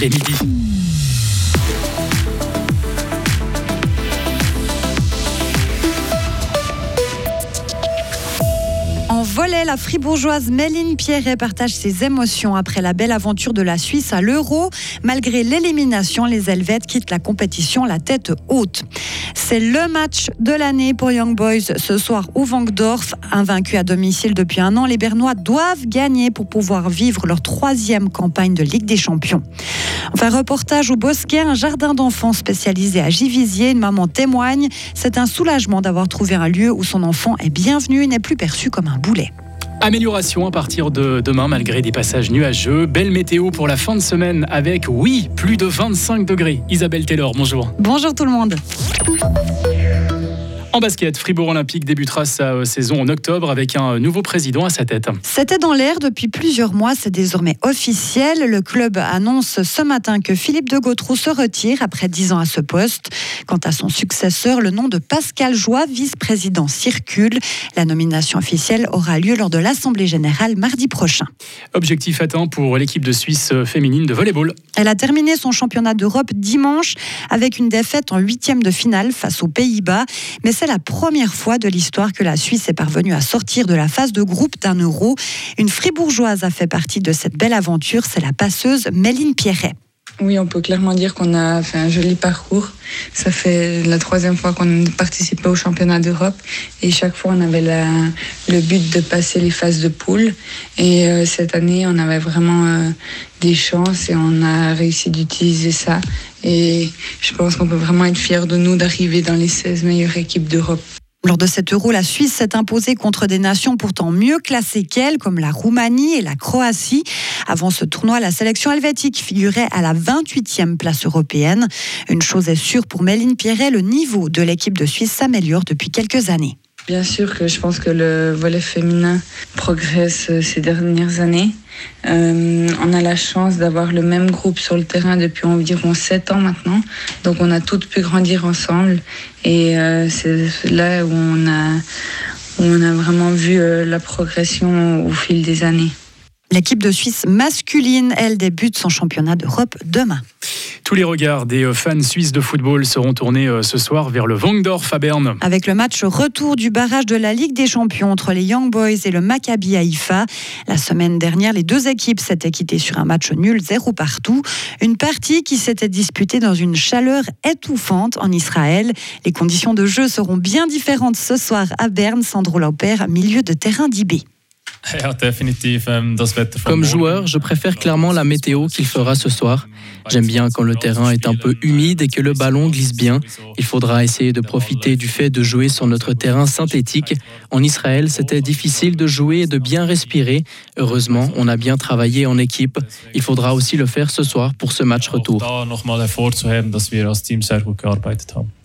les midis. Volet, la fribourgeoise Méline Pierret partage ses émotions après la belle aventure de la Suisse à l'Euro. Malgré l'élimination, les Helvètes quittent la compétition la tête haute. C'est le match de l'année pour Young Boys ce soir au Vangdorf. Invaincus à domicile depuis un an, les Bernois doivent gagner pour pouvoir vivre leur troisième campagne de Ligue des Champions. Enfin, reportage au Bosquet, un jardin d'enfants spécialisé à Givisier. Une maman témoigne. C'est un soulagement d'avoir trouvé un lieu où son enfant est bienvenu et n'est plus perçu comme un Amélioration à partir de demain malgré des passages nuageux. Belle météo pour la fin de semaine avec, oui, plus de 25 degrés. Isabelle Taylor, bonjour. Bonjour tout le monde. En basket, Fribourg Olympique débutera sa euh, saison en octobre avec un nouveau président à sa tête. C'était dans l'air depuis plusieurs mois, c'est désormais officiel. Le club annonce ce matin que Philippe de Gautroux se retire après dix ans à ce poste. Quant à son successeur, le nom de Pascal Joie, vice-président, circule. La nomination officielle aura lieu lors de l'Assemblée générale mardi prochain. Objectif atteint pour l'équipe de Suisse féminine de volleyball. Elle a terminé son championnat d'Europe dimanche avec une défaite en huitième de finale face aux Pays-Bas. Mais c'est la première fois de l'histoire que la Suisse est parvenue à sortir de la phase de groupe d'un euro. Une fribourgeoise a fait partie de cette belle aventure, c'est la passeuse Méline Pierret. Oui, on peut clairement dire qu'on a fait un joli parcours. Ça fait la troisième fois qu'on participe au championnat d'Europe et chaque fois on avait le but de passer les phases de poule. Et euh, cette année, on avait vraiment euh, des chances et on a réussi d'utiliser ça. Et je pense qu'on peut vraiment être fiers de nous d'arriver dans les 16 meilleures équipes d'Europe. Lors de cet euro, la Suisse s'est imposée contre des nations pourtant mieux classées qu'elle, comme la Roumanie et la Croatie. Avant ce tournoi, la sélection helvétique figurait à la 28e place européenne. Une chose est sûre pour Méline Pierret, le niveau de l'équipe de Suisse s'améliore depuis quelques années. Bien sûr que je pense que le volet féminin progresse ces dernières années. Euh, on a la chance d'avoir le même groupe sur le terrain depuis environ 7 ans maintenant. Donc on a toutes pu grandir ensemble. Et euh, c'est là où on a, vraiment vu euh, la progression au fil des années. L'équipe de Suisse masculine, elle, débute son championnat d'Europe demain. Tous les regards des euh, fans suisses de football seront tournés euh, ce soir vers le Vangdorf à Berne. Avec le match retour du barrage de la Ligue des Champions entre les Young Boys et le Maccabi Haïfa. La semaine dernière, les deux équipes s'étaient quittées sur un match nul, zéro partout. Une partie qui s'était disputée dans une chaleur étouffante en Israël. Les conditions de jeu seront bien différentes ce soir à Berne. Sandro Lauper, milieu de terrain d'IB. Ähm, Comme joueur, je préfère clairement la météo qu'il fera ce soir. J'aime bien quand le terrain est un peu humide et que le ballon glisse bien. Il faudra essayer de profiter du fait de jouer sur notre terrain synthétique. En Israël, c'était difficile de jouer et de bien respirer. Heureusement, on a bien travaillé en équipe. Il faudra aussi le faire ce soir pour ce match retour.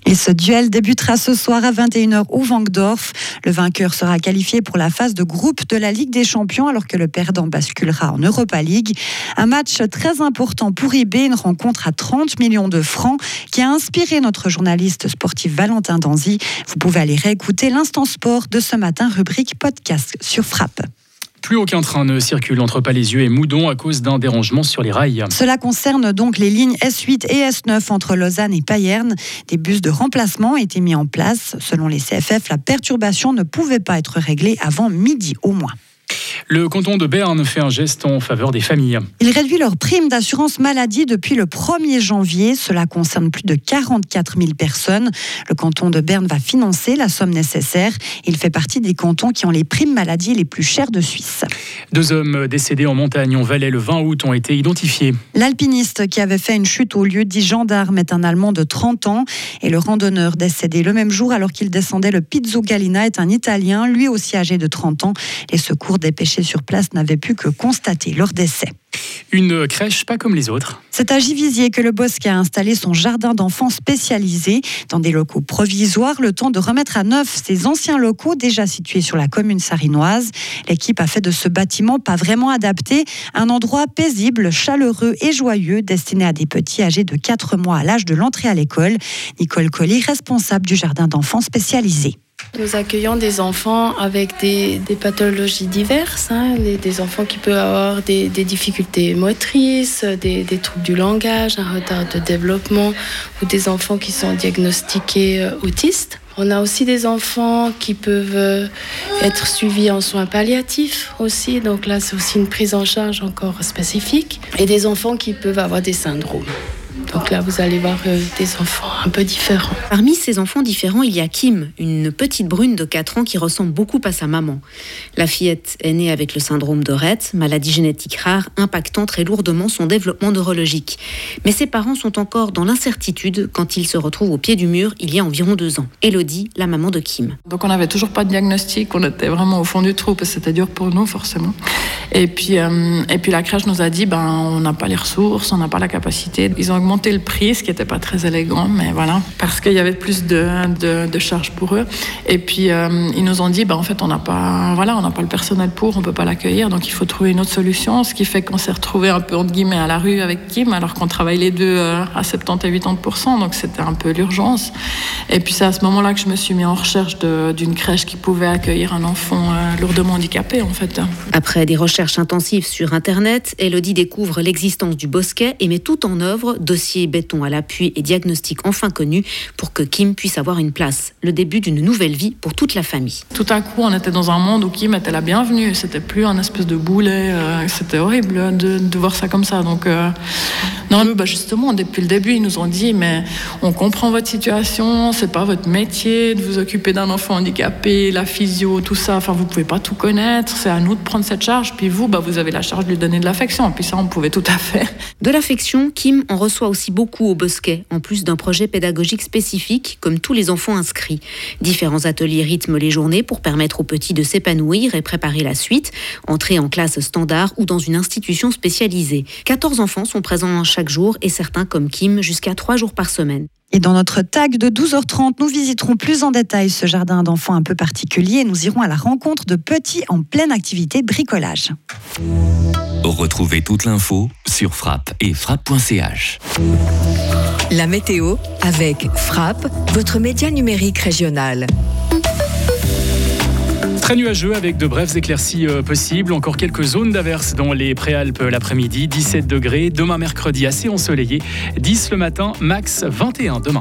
Et ce duel débutera ce soir à 21h au Vangdorf. Le vainqueur sera qualifié pour la phase de groupe de la Ligue des Champions alors que le perdant basculera en Europa League. Un match très important pour IB, une rencontre à 30 millions de francs qui a inspiré notre journaliste sportif Valentin Danzy. Vous pouvez aller réécouter l'instant sport de ce matin, rubrique podcast sur Frappe. Plus aucun train ne circule entre Palaisieux et Moudon à cause d'un dérangement sur les rails. Cela concerne donc les lignes S8 et S9 entre Lausanne et Payerne. Des bus de remplacement ont été mis en place. Selon les CFF, la perturbation ne pouvait pas être réglée avant midi au moins. Le canton de Berne fait un geste en faveur des familles. Il réduit leur prime d'assurance maladie depuis le 1er janvier. Cela concerne plus de 44 000 personnes. Le canton de Berne va financer la somme nécessaire. Il fait partie des cantons qui ont les primes maladie les plus chères de Suisse. Deux hommes décédés en montagne en Valais le 20 août ont été identifiés. L'alpiniste qui avait fait une chute au lieu dit gendarme est un Allemand de 30 ans et le randonneur décédé le même jour alors qu'il descendait le Pizzo Galina est un Italien, lui aussi âgé de 30 ans. Les secours dépêchés sur place n'avaient pu que constater leur décès. Une crèche pas comme les autres. C'est à Givisier que le Bosque a installé son jardin d'enfants spécialisé dans des locaux provisoires, le temps de remettre à neuf ces anciens locaux déjà situés sur la commune sarinoise. L'équipe a fait de ce bâtiment pas vraiment adapté un endroit paisible, chaleureux et joyeux destiné à des petits âgés de 4 mois à l'âge de l'entrée à l'école. Nicole Colli, responsable du jardin d'enfants spécialisé. Nous accueillons des enfants avec des, pathologies diverses, hein, des, enfants qui peuvent avoir des, difficultés motrices, des, troubles du langage, un retard de développement ou des enfants qui sont diagnostiqués euh, autistes. On a aussi des enfants qui peuvent euh, être suivis en soins palliatifs aussi, donc là c'est aussi une prise en charge encore spécifique, et des enfants qui peuvent avoir des syndromes. Donc là, vous allez voir euh, des enfants un peu différents. Parmi ces enfants différents, il y a Kim, une petite brune de 4 ans qui ressemble beaucoup à sa maman. La fillette est née avec le syndrome de Rett, maladie génétique rare impactant très lourdement son développement neurologique. Mais ses parents sont encore dans l'incertitude quand ils se retrouvent au pied du mur il y a environ deux ans. Elodie, la maman de Kim. Donc on n'avait toujours pas de diagnostic, on était vraiment au fond du trou parce que c'était dur pour nous forcément. Et puis, euh, et puis la crèche nous a dit, ben, on n'a pas les ressources, on n'a pas la capacité. Ils ont augmenté le prix, ce qui n'était pas très élégant, mais voilà, parce qu'il y avait plus de, de, charges pour eux. Et puis euh, ils nous ont dit, bah, en fait, on n'a pas, voilà, pas le personnel pour, on peut pas l'accueillir, donc il faut trouver une autre solution. Ce qui fait qu'on s'est retrouvé un peu entre guillemets à la rue avec Kim, alors qu'on travaille les deux euh, à 70 et 80 donc c'était un peu l'urgence. Et puis c'est à ce moment-là que je me suis mis en recherche d'une crèche qui pouvait accueillir un enfant lourdement handicapé, en fait. Après des recherches intensives sur Internet, Elodie découvre l'existence du Bosquet et met tout en œuvre, dossier béton à l'appui et diagnostic enfin connu pour que Kim puisse avoir une place. Le début d'une nouvelle vie pour toute la famille. Tout à coup, on était dans un monde où Kim était la bienvenue. C'était plus un espèce de boulet. Euh, c'était horrible de, voir ça comme ça. Donc, euh, non, bah justement, depuis le début, ils nous ont dit mais on comprend votre situation. C'est pas votre métier de vous occuper d'un enfant handicapé, la physio, tout ça. Enfin, vous pouvez pas tout connaître. C'est à nous de prendre cette charge. Puis vous, bah, vous avez la charge de lui donner de l'affection. Puis ça, on pouvait tout à fait. De l'affection, Kim en reçoit aussi beaucoup au Bosquet, en plus d'un projet pédagogique spécifique, comme tous les enfants inscrits. Différents ateliers rythment les journées pour permettre aux petits de s'épanouir et préparer la suite, entrer en classe standard ou dans une institution spécialisée. 14 enfants sont présents chaque jour et certains, comme Kim, jusqu'à 3 jours par semaine. Et dans notre tag de 12h30, nous visiterons plus en détail ce jardin d'enfants un peu particulier. Nous irons à la rencontre de petits en pleine activité bricolage. Retrouvez toute l'info sur frappe et frappe.ch. La météo avec Frappe, votre média numérique régional. Très nuageux avec de brèves éclaircies euh, possibles. Encore quelques zones d'averses dans les préalpes l'après-midi. 17 degrés. Demain mercredi assez ensoleillé. 10 le matin, max 21 demain.